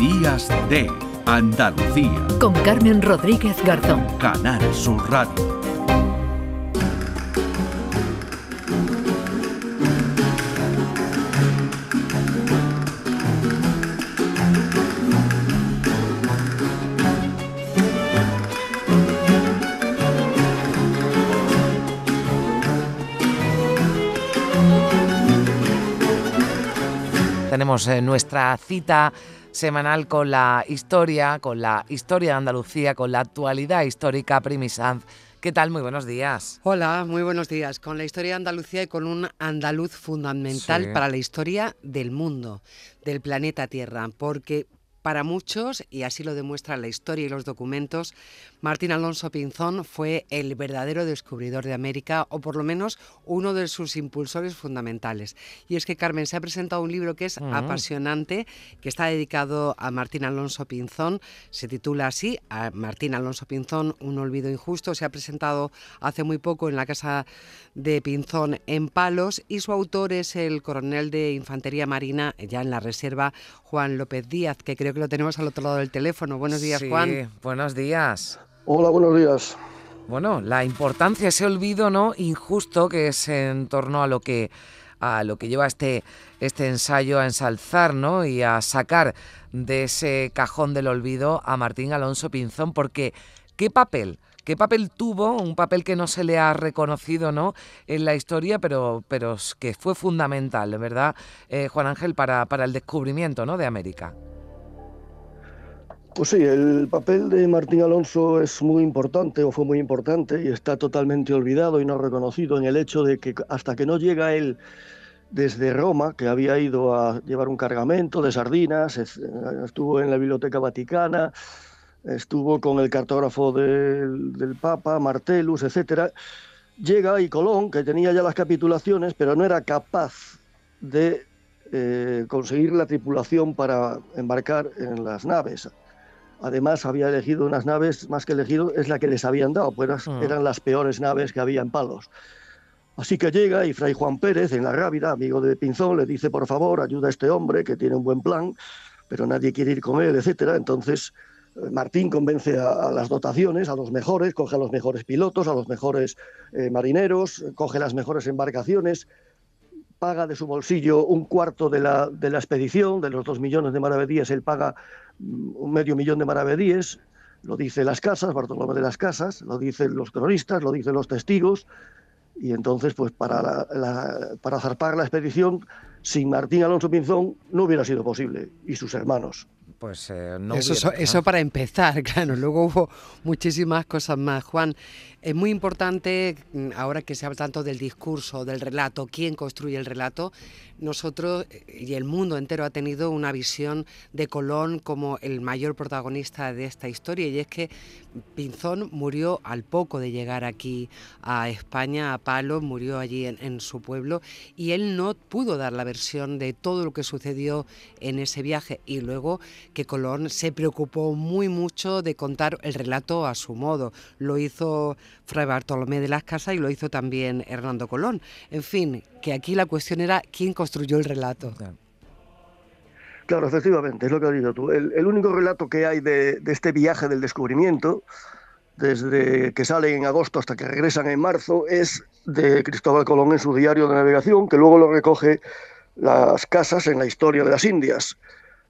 Días de Andalucía. Con Carmen Rodríguez Garzón. Canal Sur Radio. Tenemos eh, nuestra cita semanal con la historia, con la historia de Andalucía, con la actualidad histórica, Primisanz. ¿Qué tal? Muy buenos días. Hola, muy buenos días. Con la historia de Andalucía y con un andaluz fundamental para la historia del mundo, del planeta Tierra, porque para muchos, y así lo demuestra la historia y los documentos, Martín Alonso Pinzón fue el verdadero descubridor de América, o por lo menos uno de sus impulsores fundamentales. Y es que Carmen se ha presentado un libro que es apasionante, que está dedicado a Martín Alonso Pinzón, se titula así, a Martín Alonso Pinzón, Un olvido injusto, se ha presentado hace muy poco en la Casa de Pinzón en Palos, y su autor es el coronel de Infantería Marina, ya en la reserva, Juan López Díaz, que creo que lo tenemos al otro lado del teléfono. Buenos días, sí, Juan. Buenos días. Hola, buenos días. Bueno, la importancia, ese olvido no injusto que es en torno a lo que a lo que lleva este, este ensayo a ensalzar ¿no? y a sacar de ese cajón del olvido a Martín Alonso Pinzón, porque ¿qué papel? ¿Qué papel tuvo? Un papel que no se le ha reconocido ¿no? en la historia, pero, pero que fue fundamental, ¿verdad, eh, Juan Ángel, para, para el descubrimiento ¿no? de América? Pues sí, el papel de Martín Alonso es muy importante o fue muy importante y está totalmente olvidado y no reconocido en el hecho de que hasta que no llega él desde Roma, que había ido a llevar un cargamento de sardinas, estuvo en la Biblioteca Vaticana, estuvo con el cartógrafo del, Papa, Martellus, etc. Llega y Colón, que tenía ya las capitulaciones, pero no era capaz de eh, conseguir la tripulación para embarcar en las naves. Además, había elegido unas naves, más que elegido, es la que les habían dado, pues mm. eran las peores naves que había en Palos. Así que llega y Fray Juan Pérez, en la Rábida, amigo de Pinzón, le dice, por favor, ayuda a este hombre que tiene un buen plan, pero nadie quiere ir con él, etcétera. Entonces, eh, Martín convence a, las dotaciones, a los mejores, coge a los mejores pilotos, a los mejores eh, marineros, coge las mejores embarcaciones, paga de su bolsillo un cuarto de la, de la expedición, de los dos millones de maravedíes, él paga mm, un medio millón de maravedíes, lo dicen las casas, Bartolomé de las Casas, lo dicen los cronistas, lo dicen los testigos, y entonces, pues para, para zarpar la expedición, sin Martín Alonso Pinzón no hubiera sido posible, y sus hermanos. Pues eh, no eso, eso para empezar, claro. Luego hubo muchísimas cosas más. Juan, es muy importante, mm, ahora que se habla tanto del discurso, del relato, quién construye el relato, nosotros eh, y el mundo entero ha tenido una visión de Colón como el mayor protagonista de esta historia y es que Pinzón murió al poco de llegar aquí a España, a Palo, murió allí en, en su pueblo y él no pudo dar la versión de todo lo que sucedió en ese viaje y luego que Colón se preocupó muy mucho de contar el relato a su modo. Lo hizo Fray Bartolomé de las Casas y lo hizo también Hernando Colón. En fin, que aquí la cuestión era quién construyó el relato. Claro, efectivamente, es lo que has dicho tú. El, único relato que hay de, este viaje del descubrimiento, desde que salen en agosto hasta que regresan en marzo, es de Cristóbal Colón en su diario de navegación, que luego lo recoge las casas en la historia de las Indias.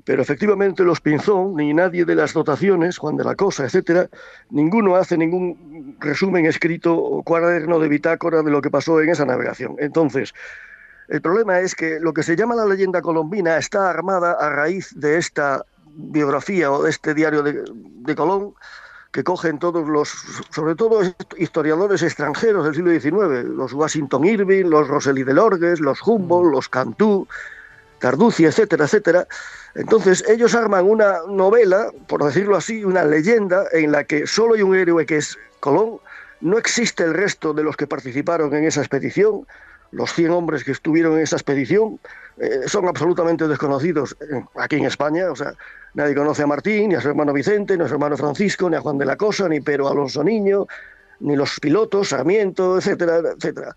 Pero efectivamente los Pinzón, ni nadie de las dotaciones, Juan de la Cosa, etcétera, ninguno hace ningún resumen escrito o cuaderno de bitácora de lo que pasó en esa navegación. Entonces, el problema es que lo que se llama la leyenda colombina está armada a raíz de esta biografía o de este diario de, de Colón, que cogen todos los, sobre todo historiadores extranjeros del siglo XIX, los Washington Irving, los Rosely de Lorgues, los Humboldt, los Cantú, Carducci, etcétera, etcétera. Entonces ellos arman una novela, por decirlo así, una leyenda en la que solo hay un héroe que es Colón, no existe el resto de los que participaron en esa expedición, los 100 hombres que estuvieron en esa expedición eh, son absolutamente desconocidos aquí en España, o sea, nadie conoce a Martín, ni a su hermano Vicente, ni a su hermano Francisco, ni a Juan de la Cosa, ni Pedro Alonso Niño, ni los pilotos, Sarmiento, etcétera, etcétera.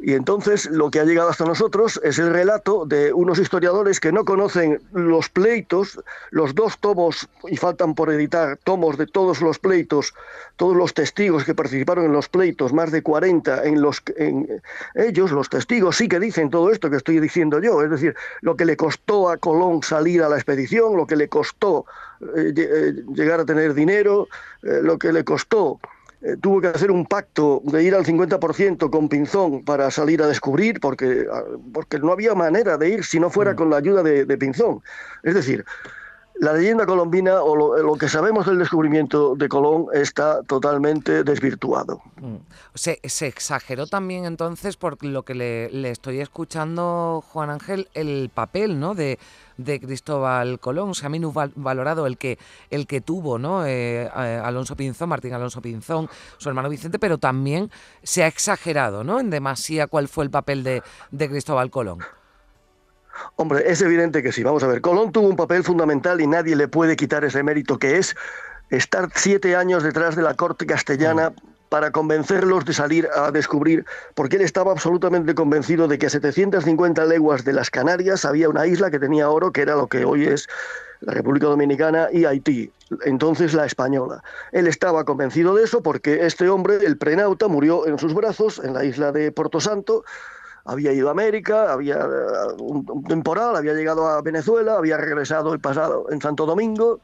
Y entonces lo que ha llegado hasta nosotros es el relato de unos historiadores que no conocen los pleitos, los dos tomos, y faltan por editar tomos de todos los pleitos, todos los testigos que participaron en los pleitos, más de 40, en los en, ellos, los testigos, sí que dicen todo esto que estoy diciendo yo, es decir, lo que le costó a Colón salir a la expedición, lo que le costó eh, eh, llegar a tener dinero, eh, lo que le costó eh, tuvo que hacer un pacto de ir al 50% con Pinzón para salir a descubrir, porque, ah, porque no había manera de ir si no fuera mm. con la ayuda de, de Pinzón. Es decir, la leyenda colombina o lo, que sabemos del descubrimiento de Colón está totalmente desvirtuado. Mm. Se, exageró también entonces, por lo que le, estoy escuchando, Juan Ángel, el papel ¿no? de, de Cristóbal Colón. Se ha valorado el que, el que tuvo ¿no? Eh, Alonso Pinzón, Martín Alonso Pinzón, su hermano Vicente, pero también se ha exagerado ¿no? en demasía cuál fue el papel de, de Cristóbal Colón. Hombre, es evidente que sí. Vamos a ver, Colón tuvo un papel fundamental y nadie le puede quitar ese mérito que es estar siete años detrás de la corte castellana. Mm. para convencerlos de salir a descubrir, porque él estaba absolutamente convencido de que a 750 leguas de las Canarias había una isla que tenía oro, que era lo que hoy es la República Dominicana y Haití, entonces la española. Él estaba convencido de eso porque este hombre, el prenauta, murió en sus brazos en la isla de Porto Santo, había ido a América, había eh, un, temporal, había llegado a Venezuela, había regresado el pasado en Santo Domingo,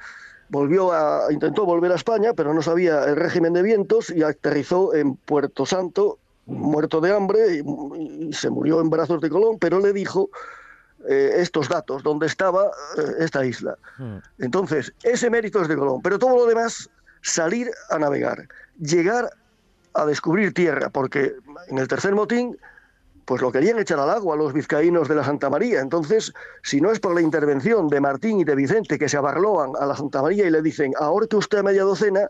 volvió a, intentó volver a España, pero no sabía el régimen de vientos y aterrizó en Puerto Santo, muerto de hambre, y, se murió en brazos de Colón, pero le dijo eh, estos datos, dónde estaba eh, esta isla. Hmm. Entonces, ese mérito es de Colón, pero todo lo demás, salir a navegar, llegar a descubrir tierra, porque en el tercer motín pues lo querían echar al agua los vizcaínos de la Santa María. Entonces, si no es por la intervención de Martín y de Vicente que se abarloan a la Santa María y le dicen, ahorque usted a media docena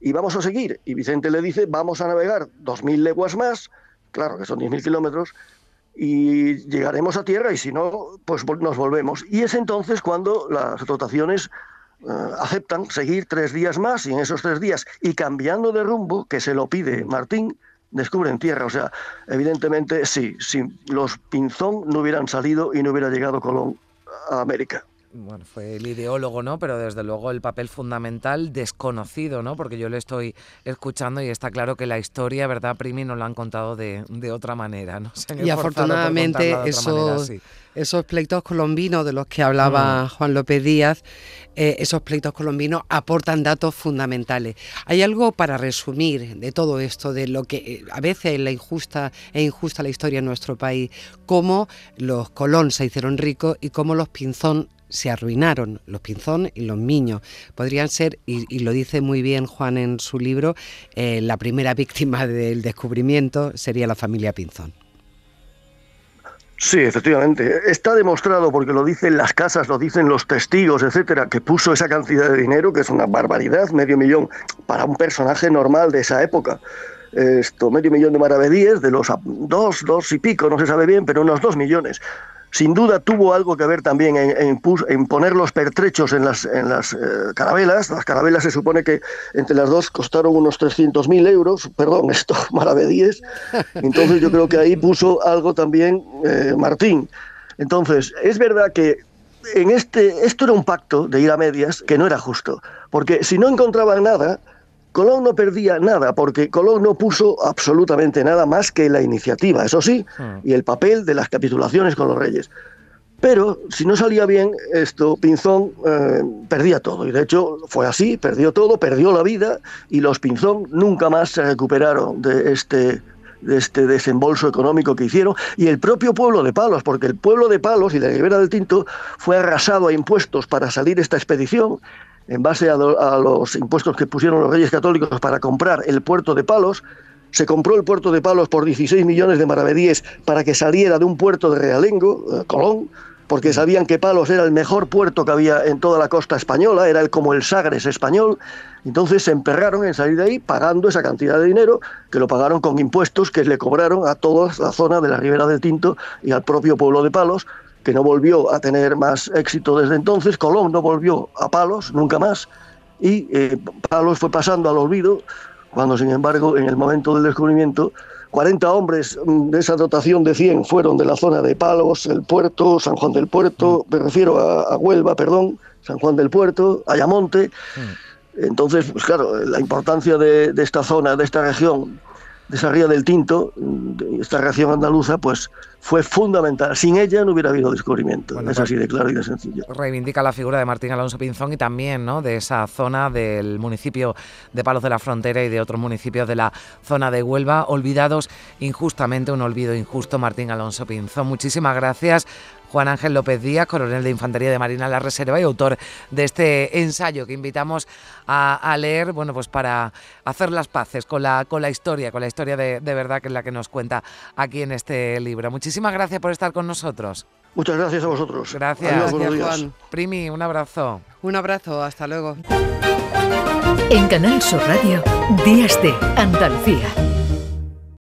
y vamos a seguir. Y Vicente le dice, vamos a navegar dos mil leguas más, claro que son diez mil kilómetros, y llegaremos a tierra y si no, pues nos volvemos. Y es entonces cuando las dotaciones eh, aceptan seguir tres días más y en esos tres días y cambiando de rumbo, que se lo pide Martín, descubren tierra. O sea, evidentemente sí, si los Pinzón no hubieran salido y no hubiera llegado Colón a América bueno, fue el ideólogo, ¿no? Pero desde luego el papel fundamental desconocido, ¿no? Porque yo le estoy escuchando y está claro que la historia, ¿verdad, Primi? Nos la han contado de, otra manera, ¿no? y afortunadamente esos, esos pleitos colombinos de los que hablaba mm. Juan López Díaz, eh, esos pleitos colombinos aportan datos fundamentales. Hay algo para resumir de todo esto, de lo que eh, a veces la injusta e injusta la historia en nuestro país, cómo los Colón se hicieron ricos y cómo los Pinzón se arruinaron, los Pinzón y los Miños. Podrían ser, y, lo dice muy bien Juan en su libro, eh, la primera víctima del descubrimiento sería la familia Pinzón. Sí, efectivamente. Está demostrado, porque lo dicen las casas, lo dicen los testigos, etcétera, que puso esa cantidad de dinero, que es una barbaridad, medio millón, para un personaje normal de esa época. Esto, medio millón de maravedíes, de los dos, dos y pico, no se sabe bien, pero unos dos millones sin duda tuvo algo que ver también en, poner los pertrechos en las, en eh, carabelas. Las carabelas se supone que entre las dos costaron unos 300.000 euros, perdón, esto, maravedíes. Entonces yo creo que ahí puso algo también eh, Martín. Entonces, es verdad que en este, esto era un pacto de ir a medias que no era justo, porque si no encontraban nada, Colón no perdía nada, porque Colón no puso absolutamente nada más que la iniciativa, eso sí, hmm. y el papel de las capitulaciones con los reyes. Pero si no salía bien, esto, Pinzón eh, perdía todo. Y de hecho fue así, perdió todo, perdió la vida, y los Pinzón nunca más se recuperaron de este, de este desembolso económico que hicieron, y el propio pueblo de Palos, porque el pueblo de Palos y la Ribera del Tinto fue arrasado a impuestos para salir esta expedición, en base a, los impuestos que pusieron los reyes católicos para comprar el puerto de Palos, se compró el puerto de Palos por 16 millones de maravedíes para que saliera de un puerto de Realengo, eh, Colón, porque sabían que Palos era el mejor puerto que había en toda la costa española, era como el Sagres español, entonces se emperraron en salir de ahí pagando esa cantidad de dinero, que lo pagaron con impuestos que le cobraron a toda la zona de la Ribera del Tinto y al propio pueblo de Palos, que no volvió a tener más éxito desde entonces. Colón no volvió a Palos nunca más y eh, Palos fue pasando al olvido cuando, sin embargo, en el momento del descubrimiento, 40 hombres mm, de esa dotación de 100 fueron de la zona de Palos, el Puerto, San Juan del Puerto, me refiero a, a Huelva, perdón, San Juan del Puerto, Ayamonte. Entonces, pues claro, la importancia de, de esta zona, de esta región, de esa ría del Tinto, de esta región andaluza, pues fue fundamental. Sin ella no hubiera habido descubrimiento. Bueno, es pues- así de claro y de sencillo. reivindica la figura de Martín Alonso Pinzón y también ¿no? de esa zona del municipio de Palos de la Frontera y de otros municipios de la zona de Huelva, olvidados injustamente, un olvido injusto, Martín Alonso Pinzón. Muchísimas gracias. Juan Ángel López Díaz, coronel de Infantería de Marina de la Reserva y autor de este ensayo que invitamos a, a leer, bueno, pues para hacer las paces con la, con la historia, con la historia de, de verdad que es la que nos cuenta aquí en este libro. Muchísimas gracias por estar con nosotros. Muchas gracias a vosotros. Gracias. Adiós, Gracias, días. Juan. Primi, un abrazo. Un abrazo, hasta luego. En Canal Sur Radio, Días de Andalucía.